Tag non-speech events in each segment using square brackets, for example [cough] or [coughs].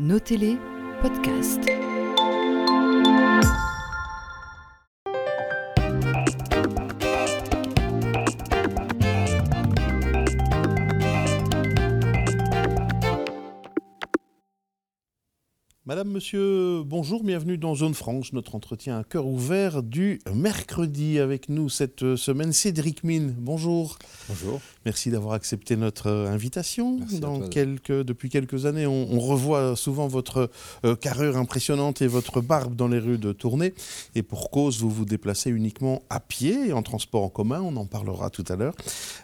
Notez-les, podcast. Madame, monsieur, bonjour, bienvenue dans Zone Franche, notre entretien à cœur ouvert du mercredi avec nous cette semaine. Cédric Mine, bonjour. Bonjour. Merci d'avoir accepté notre invitation. Merci à Dans quelques, depuis quelques années, on, on revoit souvent votre euh, carrure impressionnante et votre barbe dans les rues de Tournai. Et pour cause, vous vous déplacez uniquement à pied et en transport en commun, on en parlera tout à l'heure.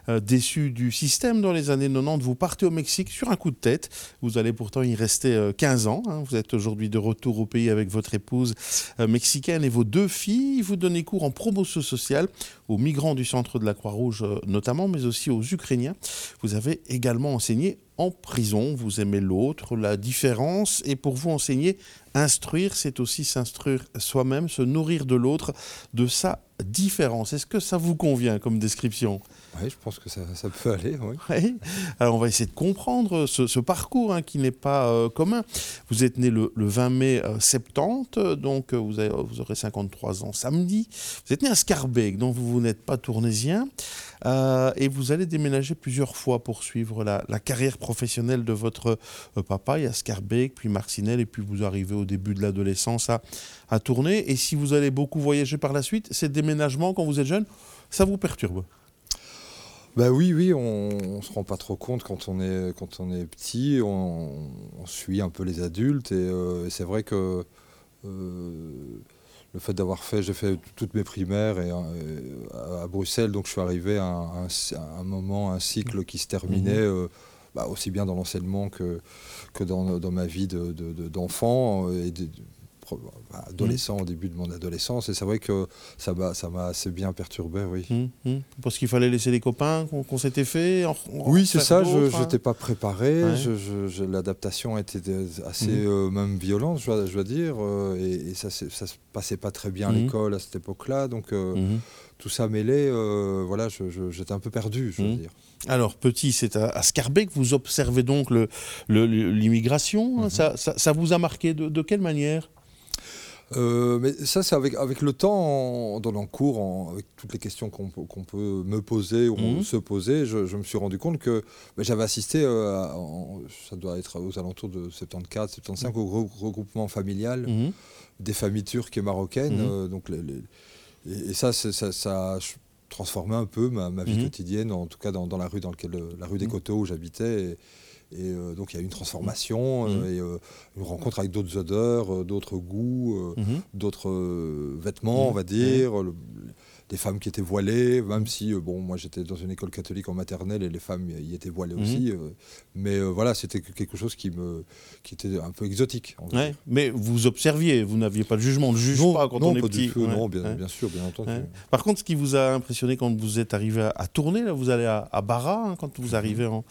Euh, déçu du système dans les années 90, vous partez au Mexique sur un coup de tête. Vous allez pourtant y rester euh, 15 ans. hein. Vous êtes aujourd'hui de retour au pays avec votre épouse euh, mexicaine et vos deux filles. Vous donnez cours en promotion sociale aux migrants du centre de la Croix-Rouge euh, notamment, mais aussi aux Ukrainiens. Vous avez également enseigné en prison. Vous aimez l'autre, la différence. Et pour vous enseigner, instruire, c'est aussi s'instruire soi-même, se nourrir de l'autre, de sa différence. Est-ce que ça vous convient comme description? Oui, je pense que ça, ça peut aller. [laughs] Alors on va essayer de comprendre ce, parcours hein, qui n'est pas euh, commun. Vous êtes né le, le 20 mai euh, 70, donc euh, vous, aurez 53 ans samedi. Vous êtes né à Scarbeck, donc vous, n'êtes pas tournésien. Euh, et vous allez déménager plusieurs fois pour suivre la, carrière professionnelle de votre euh, papa. Il y a Scarbeck, puis Marcinelle, et puis vous arrivez au début de l'adolescence à, à tourner. Et si vous allez beaucoup voyager par la suite, ces déménagements quand vous êtes jeune, ça vous perturbe? Bah oui, oui, on, on se rend pas trop compte quand on est, quand on est petit, on, on suit un peu les adultes et, euh, et c'est vrai que euh, le fait d'avoir fait, j'ai fait toutes mes primaires et, euh, à, Bruxelles, donc je suis arrivé à un, à un moment, un cycle qui se terminait euh, bah, aussi bien dans l'enseignement que, que dans, dans ma vie de- de- de- d'enfant et de, bah, adolescent au début de mon adolescence et c'est vrai que ça m'a ça m'a assez bien perturbé, oui. Hum, hum. Parce qu'il fallait laisser les copains qu'on s'était fait en- en Oui, c'est ça, je d'autres, hein. n'étais pas préparé, Ouais. je- je- je- l'adaptation était assez Mhm. euh, même violente, je dois, dire, euh, et, et ça, ça se passait pas très bien à l'école à cette époque-là, donc euh, tout ça mêlé, voilà, j'étais un peu perdu, je veux dire. Alors, petit, c'est à, à Scarbeck, vous observez donc le- le- l'immigration. hein, ça, ça- ça vous a marqué de, de quelle manière? Euh, mais ça, c'est avec, avec le temps, en donnant cours, en- avec toutes les questions qu'on peut, me poser ou Mhm. se poser, je, je me suis rendu compte que ben, j'avais assisté, euh, à- en- ça doit être aux alentours de 74, 75, au re- regroupement familial. Mhm. des familles turques et marocaines. Mhm. euh, donc les- les- et, et ça, ça, ça transformé un peu ma, ma vie quotidienne, en tout cas dans, dans la rue dans la rue des. Coteaux où j'habitais. Et, euh, donc il y a une transformation Mhm. euh, et euh, une rencontre avec d'autres odeurs, d'autres goûts, Mhm. d'autres vêtements, Mhm. on va dire. le- des femmes qui étaient voilées, même si, euh, bon, moi j'étais dans une école catholique en maternelle et les femmes y étaient voilées Mhm. aussi. euh, mais euh, voilà, c'était quelque chose qui, me, qui était un peu exotique. Ouais. Mais vous observiez, vous n'aviez pas de jugement. On ne juge non, pas quand non, on est pas petit. du tout, Ouais, non, bien, ouais. bien sûr, bien entendu. Par contre, ce qui vous a impressionné quand vous êtes arrivé à, à tourner, là, vous allez à, à Barra, hein, quand Mhm. vous arrivez en-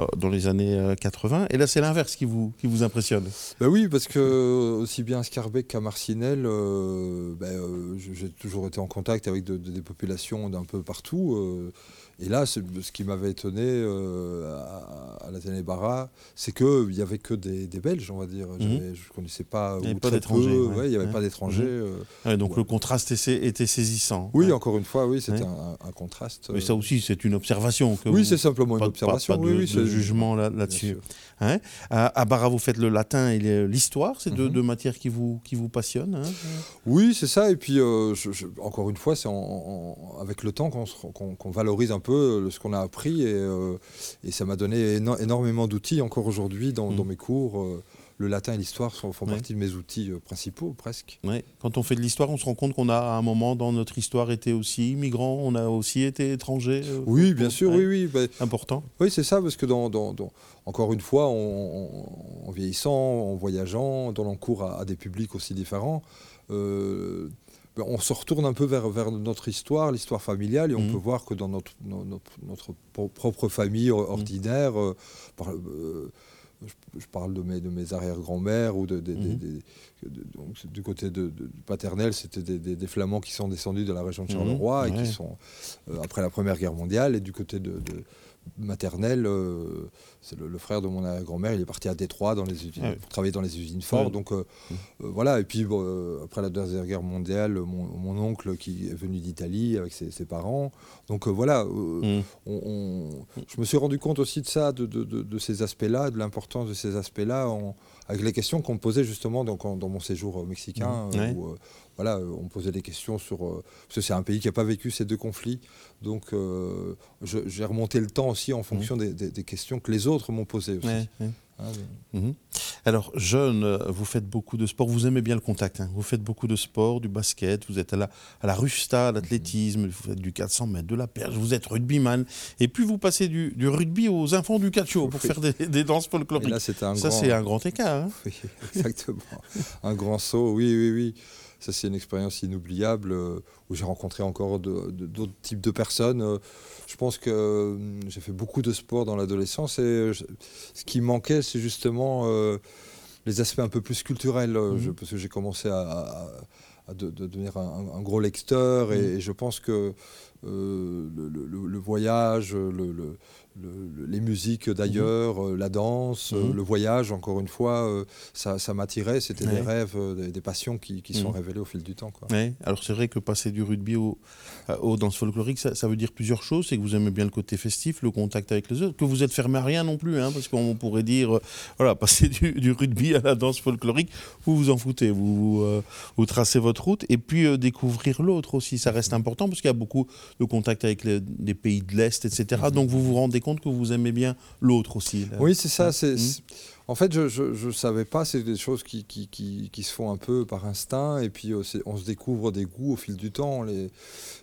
euh, dans les années euh, 80, et là c'est l'inverse qui vous, qui vous impressionne. Bah oui, parce que aussi bien à Scarbeck qu'à Marcinelle, euh, bah, euh, je- j'ai toujours été en contact avec de- des populations d'un peu partout. Euh, et là, ce qui m'avait étonné euh, à, à l'Athénée Barra, c'est qu'il n'y avait que des, des Belges, on va dire. J'avais- Je ne connaissais pas. Mhm. Il y avait pas d'étrangers, peu, ouais. ouais, il n'y avait Ouais. pas d'étrangers. Mhm. euh. Donc le contraste était, saisissant. Oui, encore une fois, oui, c'était un, un contraste. Mais euh. ça aussi, c'est une observation. Que oui, vous- c'est simplement pas, une observation. pas- pas de, oui, oui, de c'est- jugement là-dessus. Hein à, à Barra, vous faites le latin et l'histoire, c'est deux, Mhm. deux matières qui vous, qui vous passionnent. hein Oui, c'est ça. Et puis, euh, je- je- encore une fois, c'est avec le temps qu'on valorise un peu euh, ce qu'on a appris. Et, euh, et ça m'a donné éno- énormément d'outils encore aujourd'hui dans, Mm. dans mes cours. euh, le latin et l'histoire font Ouais. partie de mes outils principaux, presque. Ouais. Quand on fait de l'histoire, on se rend compte qu'on a à un moment dans notre histoire été aussi immigrant, on a aussi été étranger. euh, Oui, bien sûr, ouais. oui, oui. bah, Important. oui, c'est ça, parce que dans, dans- dans- encore une fois, en, vieillissant, en voyageant, donnant cours à, à des publics aussi différents, euh, on se retourne un peu vers, vers notre histoire, l'histoire familiale, et on Mhm. peut voir que dans notre, propre famille or- ordinaire, euh, par- euh, je, je parle de mes, de mes arrière-grand-mères ou de, de- donc, du côté paternel, c'était des, des- des Flamands qui sont descendus de la région de. Charleroi et Ouais. qui sont euh, après la Première Guerre mondiale, et du côté de, de- maternelle, c'est le, frère de mon grand-mère, il est parti à Détroit dans les usines, pour travailler dans les usines Ford. Donc mmh. voilà, et puis après la Deuxième Guerre mondiale, mon, oncle qui est venu d'Italie avec ses, parents. Donc voilà, mmh. je me suis rendu compte aussi de ça, de, de ces aspects-là, de l'importance de ces aspects-là avec les questions qu'on me posait justement dans, dans mon séjour euh, mexicain, mmh. où euh, voilà, euh, on me posait des questions sur... parce que c'est un pays qui n'a pas vécu ces deux conflits, donc j'ai remonté le temps aussi en fonction mmh. des, questions que les autres m'ont posées aussi. Ah, mhm. Alors, jeune, euh, vous faites beaucoup de sport, vous aimez bien le contact, hein. vous faites beaucoup de sport, du basket, vous êtes à la, à la rusta, à l'athlétisme, vous faites du 400 mètres, de la perche, vous êtes rugbyman, et puis vous passez du, rugby aux enfants du catcho pour faire des, danses folkloriques. Là, un Ça, c'est un grand écart. Hein. Oui, [laughs] exactement. un grand saut, oui, oui, oui. Ça, c'est une expérience inoubliable euh, où j'ai rencontré encore d'autres types de personnes. Euh, je pense que euh, j'ai fait beaucoup de sport dans l'adolescence et ce qui manquait, c'est justement les aspects un peu plus culturels. Mhm. parce que j'ai commencé à, devenir un, gros lecteur et, mhm. je pense que le, voyage, le les musiques d'ailleurs, mhm. euh, la danse, euh, mhm. le voyage, encore une fois, euh, ça, m'attirait. C'était des rêves, des, passions qui, sont mhm. révélées au fil du temps. Quoi. Alors c'est vrai que passer du rugby au, aux danses folkloriques, ça, veut dire plusieurs choses. C'est que vous aimez bien le côté festif, le contact avec les autres, que vous êtes fermé à rien non plus, hein, parce qu'on pourrait dire, voilà, passer du, rugby à la danse folklorique, vous vous en foutez, vous, vous, tracez votre route, et puis découvrir l'autre aussi, ça reste important, parce qu'il y a beaucoup de contact avec les, des pays de l'Est, etc. Donc vous vous rendez compte que vous aimez bien l'autre aussi. Oui, c'est ça. C'est, hmm. En fait, je ne savais pas, c'est des choses qui, qui, qui, se font un peu par instinct, et puis euh, on se découvre des goûts au fil du temps. Il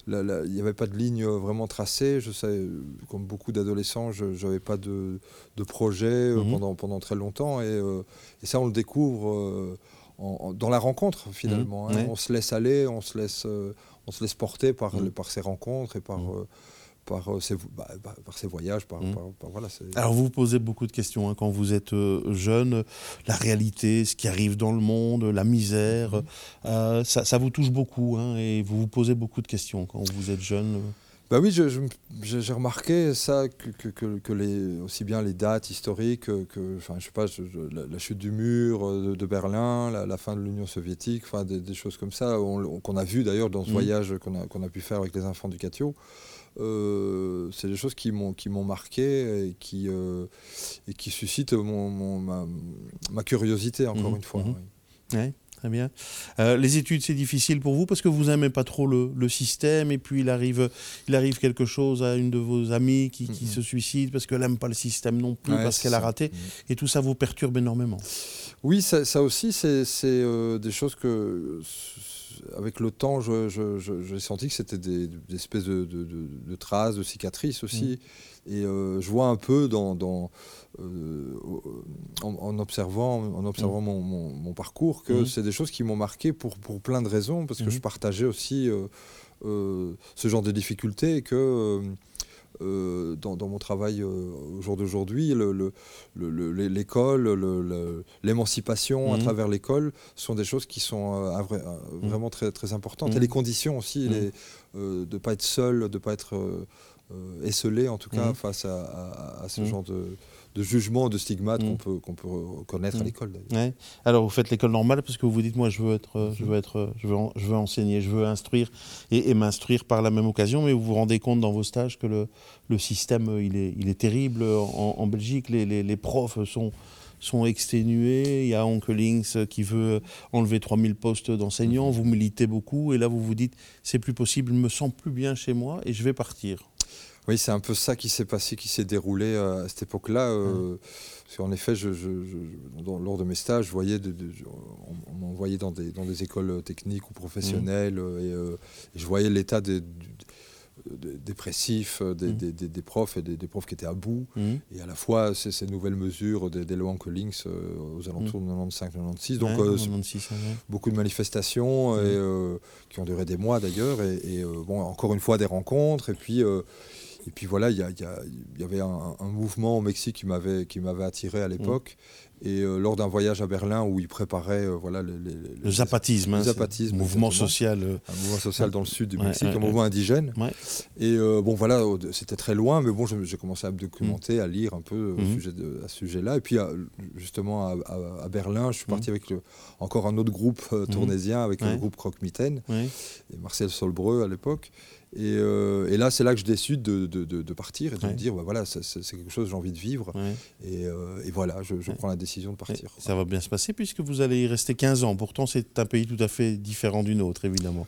n'y avait pas de ligne vraiment tracée. Je sais, comme beaucoup d'adolescents, je n'avais pas de, de projet euh, hmm. pendant, pendant très longtemps, et, euh, et ça, on le découvre dans la rencontre, finalement. Hmm. Hein. On se laisse aller, on se laisse, on se laisse porter par, par ces rencontres et par par, euh, bah, bah, par ses voyages. Par, mmh. voilà, Alors vous vous posez beaucoup de questions hein, quand vous êtes euh, jeune, la réalité, ce qui arrive dans le monde, la misère, mmh. euh, ça, ça, vous touche beaucoup hein, et vous vous posez beaucoup de questions quand vous êtes jeune. Bah oui, j'ai remarqué ça, que, que, que, les, aussi bien les dates historiques que, enfin, je sais pas, la, chute du mur de, Berlin, la, fin de l'Union soviétique, enfin, des, choses comme ça, qu'on a vu d'ailleurs dans ce mmh. voyage qu'on a, qu'on a, pu faire avec les enfants du Catio. Euh, c'est des choses qui m'ont qui m'ont marqué et qui euh, et qui suscitent mon, ma, curiosité encore mmh, une fois. Mmh. très bien. Euh, les études, c'est difficile pour vous parce que vous n'aimez pas trop le, le, système et puis il arrive, il arrive quelque chose à une de vos amies qui, qui mmh, se suicide parce qu'elle n'aime pas le système non plus, parce qu'elle a raté. Et tout ça vous perturbe énormément. Oui, ça, ça aussi, c'est des choses que avec le temps, j'ai senti que c'était des, espèces de, traces, de cicatrices aussi. Mm. Et euh, je vois un peu dans, euh, en, observant, en observant mm. mon, parcours que mm. c'est des choses qui m'ont marqué pour, pour plein de raisons, parce que je partageais aussi euh, ce genre de difficultés et que euh, dans, mon travail euh, au jour d'aujourd'hui, l'école, l'émancipation à mhm. travers l'école sont des choses qui sont euh, mhm. vraiment très, très importantes. Et mhm. les conditions aussi, de ne pas être seul, de ne pas être esselé en tout cas face à, ce genre de de jugement, de stigmates qu'on mm. peut, qu'on peut connaître à mm. l'école. Alors vous faites l'école normale parce que vous dites moi je veux être, je veux être, je veux, je veux enseigner, je veux instruire et, m'instruire par la même occasion, mais vous vous rendez compte dans vos stages que le, le système euh, il est, il est terrible en, Belgique, les, les, les, profs sont sont exténués. Il y a Onkelings qui veut enlever 3000 postes d'enseignants. Mm. Vous militez beaucoup et là vous vous dites c'est plus possible, je me sens plus bien chez moi et je vais partir. Oui, c'est un peu ça qui s'est passé, qui s'est déroulé euh, à cette époque-là. Euh, en effet, je, lors de mes stages, je voyais on, m'envoyait dans des, dans des écoles techniques ou professionnelles mmh. euh, et, je voyais l'état des, dépressif mmh. des, profs et des, profs qui étaient à bout. Mmh. Et à la fois, ces nouvelles mesures des, lois Collings aux alentours de 95-96. Donc, beaucoup de manifestations et, qui ont duré des mois d'ailleurs. Et, et bon, encore une fois, des rencontres. Et puis, et puis voilà, il y, avait un, mouvement au Mexique qui m'avait, qui m'avait attiré à l'époque. Et euh, lors d'un voyage à Berlin où il préparait euh, voilà, les, les- Le zapatisme, hein, zapatisme, mouvement social. euh, un mouvement social dans le sud du Ouais, Mexique, ouais, un mouvement indigène. Et euh, bon, voilà, c'était très loin, mais bon, j'ai commencé à me documenter, à lire un peu au sujet de- à ce sujet-là. Et puis, à- justement, à, à- à Berlin, je suis parti avec le- encore un autre groupe euh, tournésien, avec le groupe Croque-Mitaine, ouais. et Marcel Solbreu à l'époque. Et, euh, et là, c'est là que je décide de, de- de- de partir et de Ouais. me dire, bah, voilà, c'est quelque chose que j'ai envie de vivre. ouais. Et, euh, et voilà, je, je Ouais. prends la décision de partir. ça va bien se passer puisque vous allez y rester 15 ans. Pourtant, c'est un pays tout à fait différent du nôtre, évidemment.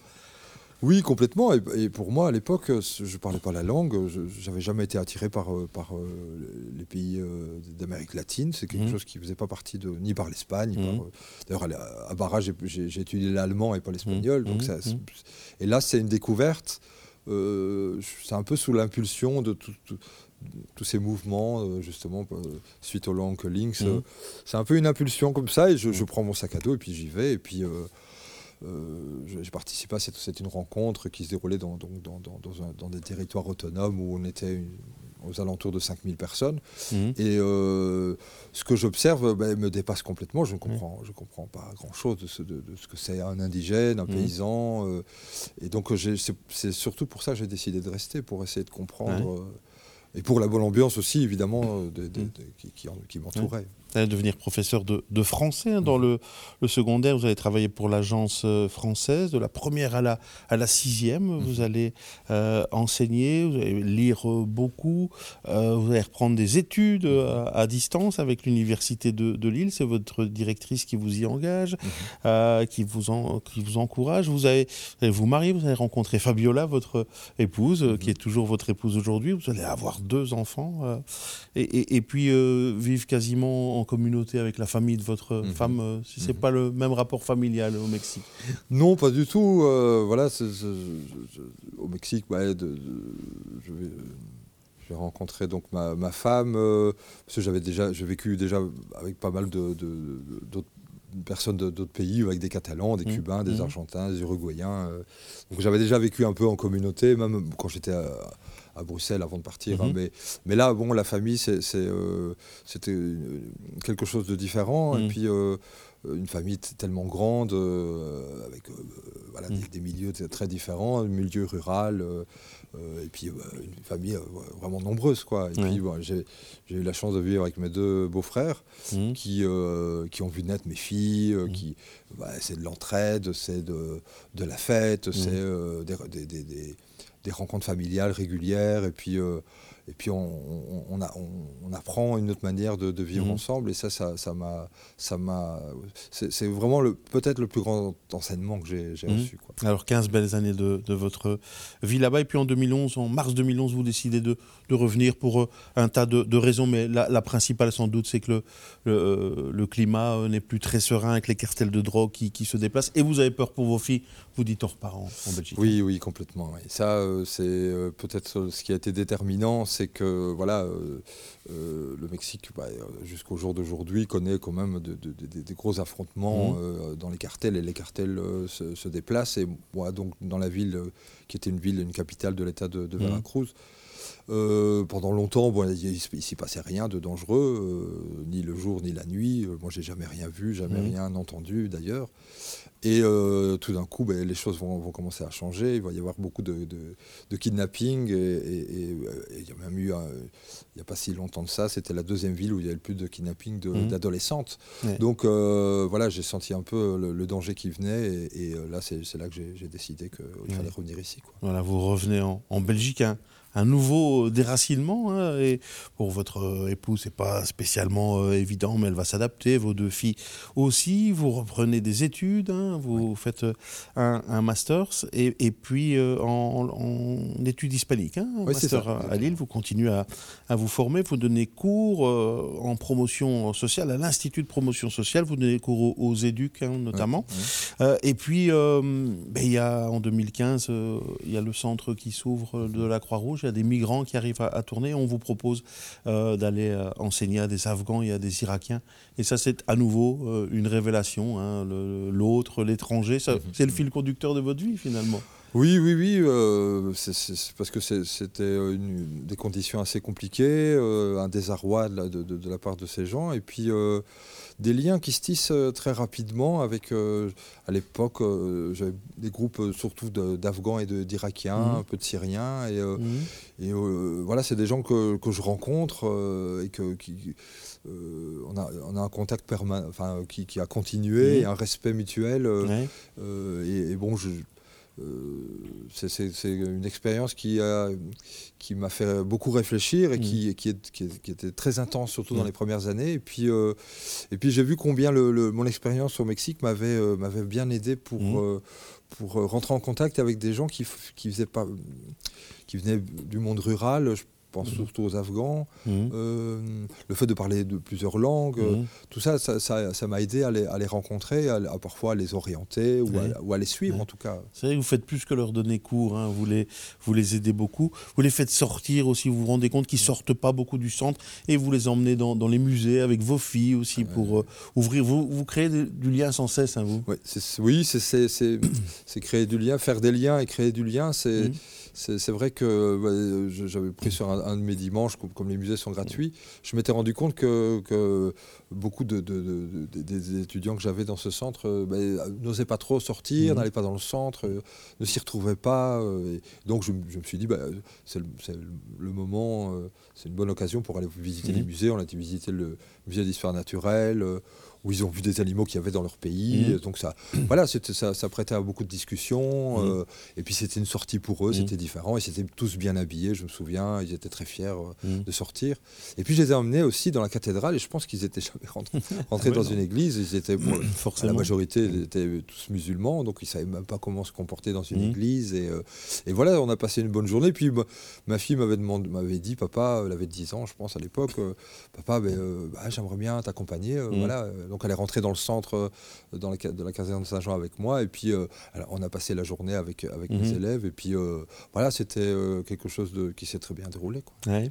Oui, complètement. Et, et pour moi, à l'époque, je ne parlais pas la langue. Je n'avais jamais été attiré par, euh, par les pays d'Amérique latine. C'est quelque Mhm. chose qui ne faisait pas partie de, ni par l'Espagne. Mhm. D'ailleurs, à, à Barra, j'ai- étudié l'allemand et pas l'espagnol. Donc ça- Mhm. Et là, c'est une découverte. Euh, c'est un peu sous l'impulsion de tout- tout- tous ces mouvements, euh, justement, euh, suite au Long Links. Mhm. c'est un peu une impulsion comme ça. Et je, je prends mon sac à dos et puis j'y vais. Et puis. euh, euh, j'ai participé à cette, c'est une rencontre qui se déroulait dans, donc dans, dans- dans un- dans des territoires autonomes où on était une- aux alentours de 5000 personnes. Mhm. Et euh, ce que j'observe ben, me dépasse complètement. Je ne comprends, je comprends pas grand-chose de ce, de, de ce que c'est un indigène, un Mhm. paysan. euh, et donc j'ai- c'est c'est surtout pour ça que j'ai décidé de rester, pour essayer de comprendre. euh, et pour la bonne ambiance aussi, évidemment, de- de- Mhm. de- qui, qui en- qui m'entourait. Vous allez devenir professeur de, de français hein, dans Mhm. le, le secondaire. Vous allez travailler pour l'agence euh, française de la première à la, à la sixième. Mhm. Vous allez euh, enseigner, vous allez lire euh, beaucoup. euh, vous allez reprendre des études euh, à, à distance avec l'université de, de Lille. C'est votre directrice qui vous y engage, Mhm. euh, qui, vous en- qui vous encourage. Vous allez, vous allez vous marier, vous allez rencontrer Fabiola, votre épouse, qui Mhm. est toujours votre épouse aujourd'hui. Vous allez avoir deux enfants. et, et- et puis vivre quasiment en communauté avec la famille de votre Mhm. femme, euh, si c'est Mhm. pas le même rapport familial au Mexique. Non, pas du tout. euh, voilà, au Mexique, ouais, de- de- je vais, j'ai rencontré donc ma, ma femme euh, parce que j'avais déjà, j'ai vécu déjà avec pas mal de, d'autres personnes d'autres pays, avec des Catalans, des Mhm. Cubains, des. Argentins, des Uruguayens. euh. donc j'avais déjà vécu un peu en communauté, même quand j'étais à, à Bruxelles avant de partir. hein, Mhm. mais, mais là, bon, la famille, euh, c'était quelque chose de différent. Mhm. Et puis euh, une famille tellement grande, euh, avec euh, voilà, des, des milieux très différents, un milieu rural, euh, et puis euh, une famille vraiment nombreuse. Quoi. Et puis bon, j'ai, eu la chance de vivre avec mes deux beaux-frères Mhm. qui, qui ont vu naître mes filles, qui, bah, c'est de l'entraide, c'est de, de la fête, c'est des, des- des- des- rencontres familiales régulières, et puis, euh, et puis on, on- on a- on- on apprend une autre manière de, de vivre Mhm. ensemble, et ça, ça m'a, ça m'a, c'est, vraiment le, peut-être le plus grand enseignement que j'ai, Mhm. reçu. Quoi. Alors 15 belles années de, de votre vie là-bas. Et puis en 2011, en mars 2011, vous décidez de, de revenir pour euh, un tas de, de raisons. Mais la, la principale sans doute, c'est que le, le, euh, le climat euh, n'est plus très serein avec les cartels de drogue qui, qui se déplacent. Et vous avez peur pour vos filles. Vous dites on repart en, en Belgique. Oui, oui, complètement. oui. Ça, c'est peut-être ce qui a été déterminant, c'est que voilà, euh, euh, le Mexique, bah, jusqu'au jour d'aujourd'hui, connaît quand même de- de- de- des gros affrontements Mhm. euh, dans les cartels, et les cartels euh, se, se déplacent. Et moi, donc, dans la ville qui était une ville, une capitale de l'État de, de Mhm. Euh, pendant longtemps, bon, il ne s'y passait rien de dangereux, euh, ni le jour ni la nuit. Euh, Moi, j'ai jamais rien vu, jamais Mhm. rien entendu d'ailleurs. Et euh, tout d'un coup, ben, les choses vont, vont commencer à changer. Il va y avoir beaucoup de, de, kidnapping. Et, il y a même eu, il n'y a pas si longtemps de ça, c'était la deuxième ville où il y avait le plus de kidnapping Mhm. d'adolescentes. Ouais. Donc voilà, j'ai senti un peu le, le danger qui venait. Et, et, là, c'est là que j'ai décidé qu'il Ouais. fallait revenir ici. Quoi. Voilà, vous revenez en, en Belgique, un, un nouveau déracinement. hein, et pour votre euh, épouse, c'est pas spécialement euh, évident, mais elle va s'adapter. Vos deux filles aussi. Vous reprenez des études, hein, vous faites euh, un, un master, et, et puis en, en études hispaniques, hein, Oui, master ça. à, Lille. Vous continuez à, à vous former, vous donnez cours en promotion sociale à l'Institut de promotion sociale. Vous donnez cours aux, aux éducs, hein, notamment. Euh, et puis, euh, ben, il y a, en 2015, euh, il y a le centre qui s'ouvre de la Croix-Rouge. Il y a des migrants qui arrivent à, à tourner. On vous propose euh, d'aller euh, enseigner à des Afghans et à des Irakiens. Et ça, c'est à nouveau euh, une révélation. hein, L'autre, l'étranger, Mhm. c'est le fil conducteur de votre vie, finalement. Oui, oui, oui, euh, c'est- parce que c'était des conditions assez compliquées, euh, un désarroi de la, de- de- de la part de ces gens, et puis euh, des liens qui se tissent euh, très rapidement avec, euh, à l'époque, euh, j'avais des groupes surtout d'Afghans et d'Irakiens, Mhm. un peu de Syriens, et, et euh, voilà, c'est des gens que, que je rencontre et que, qui, euh, on, a, on a un contact permanent, enfin, qui, qui a continué, et un respect mutuel. euh, Ouais. euh, et, et bon, je, c'est- c'est une expérience qui, a- qui m'a fait beaucoup réfléchir et qui, qui, est- qui est- qui était très intense, surtout dans Mm. les premières années. Et puis, euh, et puis j'ai vu combien le, le- mon expérience au Mexique m'avait euh, m'avait bien aidé pour, Mm. euh, pour euh, rentrer en contact avec des gens qui, qui, faisaient pas, qui venaient du monde rural. Je pense Mm. surtout aux Afghans. Mhm. Euh, le fait de parler de plusieurs langues, euh, Mhm. tout ça, ça ça- ça m'a aidé à les, à les rencontrer, à, à parfois à les orienter ou, à, ou à les suivre en tout cas. C'est vrai que vous faites plus que leur donner cours, hein. vous, les, vous les aidez beaucoup. Vous les faites sortir aussi, vous vous rendez compte qu'ils sortent pas beaucoup du centre et vous les emmenez dans, dans les musées avec vos filles aussi pour euh, ouvrir. Vous, vous créez du, du lien sans cesse, hein, vous? C'est- oui, [coughs] c'est- créer du lien, faire des liens et créer du lien. C'est vrai que je- j'avais pris sur un, un de mes dimanches, comme, les musées sont gratuits, je m'étais rendu compte que beaucoup de, de- de- de- des étudiants que j'avais dans ce centre euh, ben, n'osaient pas trop sortir, Mhm. n'allaient pas dans le centre, euh, ne s'y retrouvaient pas. euh, donc je, je me suis dit, bah, c'est le, moment, c'est une bonne occasion pour aller visiter Mhm. les musées. On a été visiter le musée d'histoire naturelle. où ils ont vu des animaux qu'il y avait dans leur pays. Mhm. Donc ça, [clears throat] voilà, ça, ça prêtait à beaucoup de discussions. Mhm. et puis c'était une sortie pour eux, Mhm. c'était différent. Ils étaient tous bien habillés, je me souviens. Ils étaient très fiers Mhm. de sortir. Et puis je les ai emmenés aussi dans la cathédrale. Et je pense qu'ils étaient [laughs] rentrés, Ouais, dans une église. Ils étaient pour, [coughs] la majorité ils étaient tous musulmans, donc ils savaient même pas comment se comporter dans une Mhm. église. Et, euh, et voilà, on a passé une bonne journée. Puis ma, ma fille m'avait demandé, m'avait dit, papa, elle avait 10 ans, je pense à l'époque, euh, papa, ben, euh, bah, j'aimerais bien t'accompagner. Mhm. Voilà. Donc elle est rentrée dans le centre dans la, de la caserne de Saint-Jean avec moi. Et puis alors, on a passé la journée avec avec mes Mhm. élèves. Et puis voilà, c'était quelque chose de, qui s'est très bien déroulé. quoi. Ouais.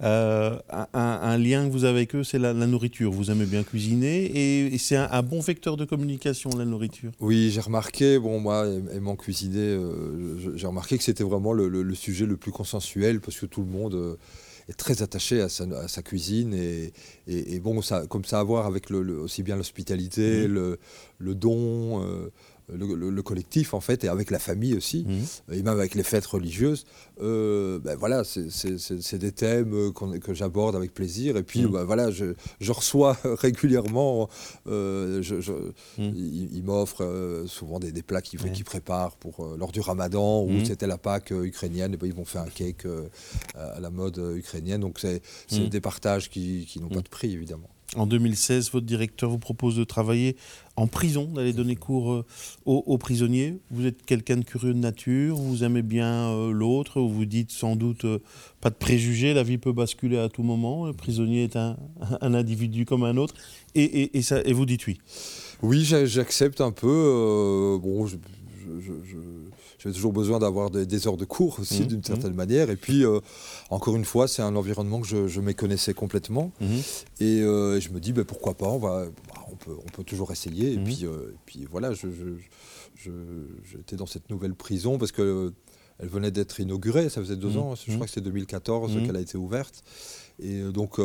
Un, un- un lien que vous avez avec eux, c'est la, la nourriture. Vous aimez bien cuisiner et, et c'est un, un bon vecteur de communication, la nourriture. Oui, j'ai remarqué, bon, moi, aimant cuisiner, euh, j'ai remarqué que c'était vraiment le, le- le sujet le plus consensuel parce que tout le monde euh, est très attaché à sa, à sa cuisine et, et- et bon, ça, comme ça à voir avec le, le- aussi bien l'hospitalité, le, le don, euh, le, le- le collectif en fait, et avec la famille aussi, Mhm. et même avec les fêtes religieuses. euh, ben voilà, c'est- des thèmes que j'aborde avec plaisir. Et puis, Mhm. ben voilà, je, je reçois [laughs] régulièrement. euh, je- je- Mhm. ils m'offrent euh, souvent des, des plats qu'ils Ouais. préparent pour, lors du ramadan, ou Mhm. c'était la Pâque ukrainienne, et ben, ils vont faire un cake à la mode ukrainienne. Donc, c'est des partages qui, qui n'ont pas de prix, évidemment. En 2016, votre directeur vous propose de travailler en prison, d'aller donner cours euh, aux, prisonniers. Vous êtes quelqu'un de curieux de nature, vous aimez bien euh, l'autre, vous vous dites sans doute euh, pas de préjugés, la vie peut basculer à tout moment, le prisonnier est un, [laughs] individu comme un autre, et, vous dites oui. Oui, j'a- j'accepte un peu. bon, je- j'avais toujours besoin d'avoir des, des heures de cours aussi, Mhm, d'une mhm. certaine manière. Et puis, euh, encore une fois, c'est un environnement que je, je méconnaissais complètement. Et euh, je me dis, ben, pourquoi pas, on, va, bah, on, peut, on peut toujours essayer. Et, Mhm. puis, euh, et puis voilà, je, je- je- j'étais dans cette nouvelle prison parce que elle venait d'être inaugurée, ça faisait deux Mhm. ans, je Mhm. crois que c'était 2014 Mhm. qu'elle a été ouverte. Et donc,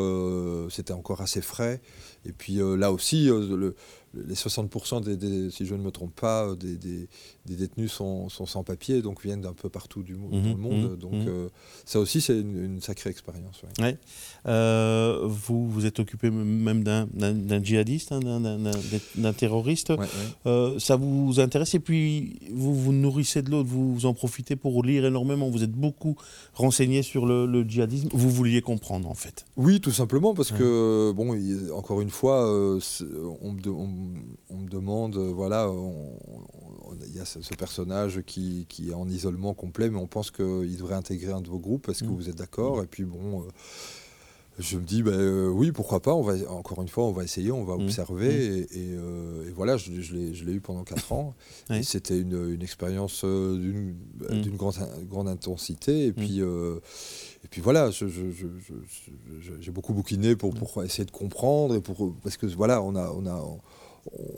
c'était encore assez frais. Et puis là aussi, le- les 60%, des, des- si je ne me trompe pas, des, des- des détenus sont, sont sans papier, donc viennent d'un peu partout du, dans le monde. mhm, donc mhm. euh, ça aussi, c'est une, une sacrée expérience. ouais. Ouais. Euh, vous vous êtes occupé même d'un djihadiste, hein, d'un- terroriste. Ouais. Euh, ça vous intéresse et puis vous vous nourrissez de l'autre, vous, vous en profitez pour lire énormément. Vous êtes beaucoup renseigné sur le, le djihadisme. Vous vouliez comprendre en fait. Oui, tout simplement parce que, bon, il- encore une fois, on, on me- on me demande, voilà, il y a ce, ce personnage qui, qui est en isolement complet, mais on pense qu'il devrait intégrer un de vos groupes. Est-ce que Mm. vous êtes d'accord? Et puis, bon, euh, je me dis, ben, euh, oui, pourquoi pas, on va, encore une fois, on va essayer, on va Mm. observer. Et, et, euh, et voilà, je, je l'ai eu pendant 4 ans. [laughs] Ouais. C'était une, une expérience euh, d'une Mm. grande, grande intensité. Et puis, et puis voilà, j'ai beaucoup bouquiné pour, pour essayer de comprendre et pour parce que voilà, on a on a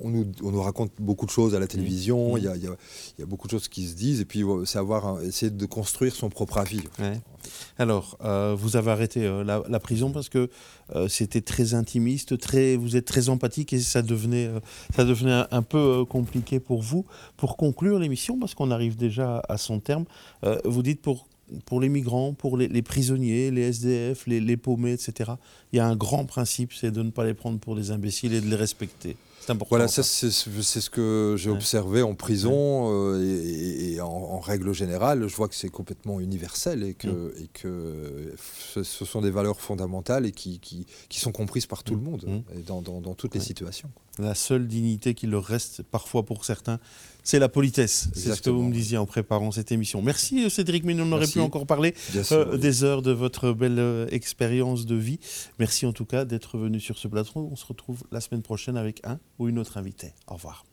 on nous, on nous raconte beaucoup de choses à la télévision, Mmh. il y, a, y y beaucoup de choses qui se disent, et puis euh, c'est avoir un- essayer de construire son propre avis. Ouais. Alors, euh, vous avez arrêté euh, la, la prison parce que euh, c'était très intimiste, très, vous êtes très empathique et ça devenait, euh, ça devenait un, un peu euh, compliqué pour vous. Pour conclure l'émission, parce qu'on arrive déjà à son terme, euh, vous dites pour, pour les migrants, pour les, les prisonniers, les SDF, les, les paumés, etc., il y a un grand principe, c'est de ne pas les prendre pour des imbéciles et de les respecter. C'est important. Voilà, ça. c'est ce que j'ai Ouais. observé en prison euh, et, en, en règle générale, je vois que c'est complètement universel et que, Mm. et que ce, ce sont des valeurs fondamentales et qui, qui, qui sont comprises par tout le monde Mm. et dans, dans- dans toutes les situations. La seule dignité qui leur reste parfois pour certains, c'est la politesse. C'est ce que vous me disiez en préparant cette émission. Merci euh, Cédric, mais on aurait pu encore parler sûr, euh, oui. des heures de votre belle euh, expérience de vie. Merci en tout cas d'être venu sur ce plateau. On se retrouve la semaine prochaine avec un ou une autre invitée. Au revoir.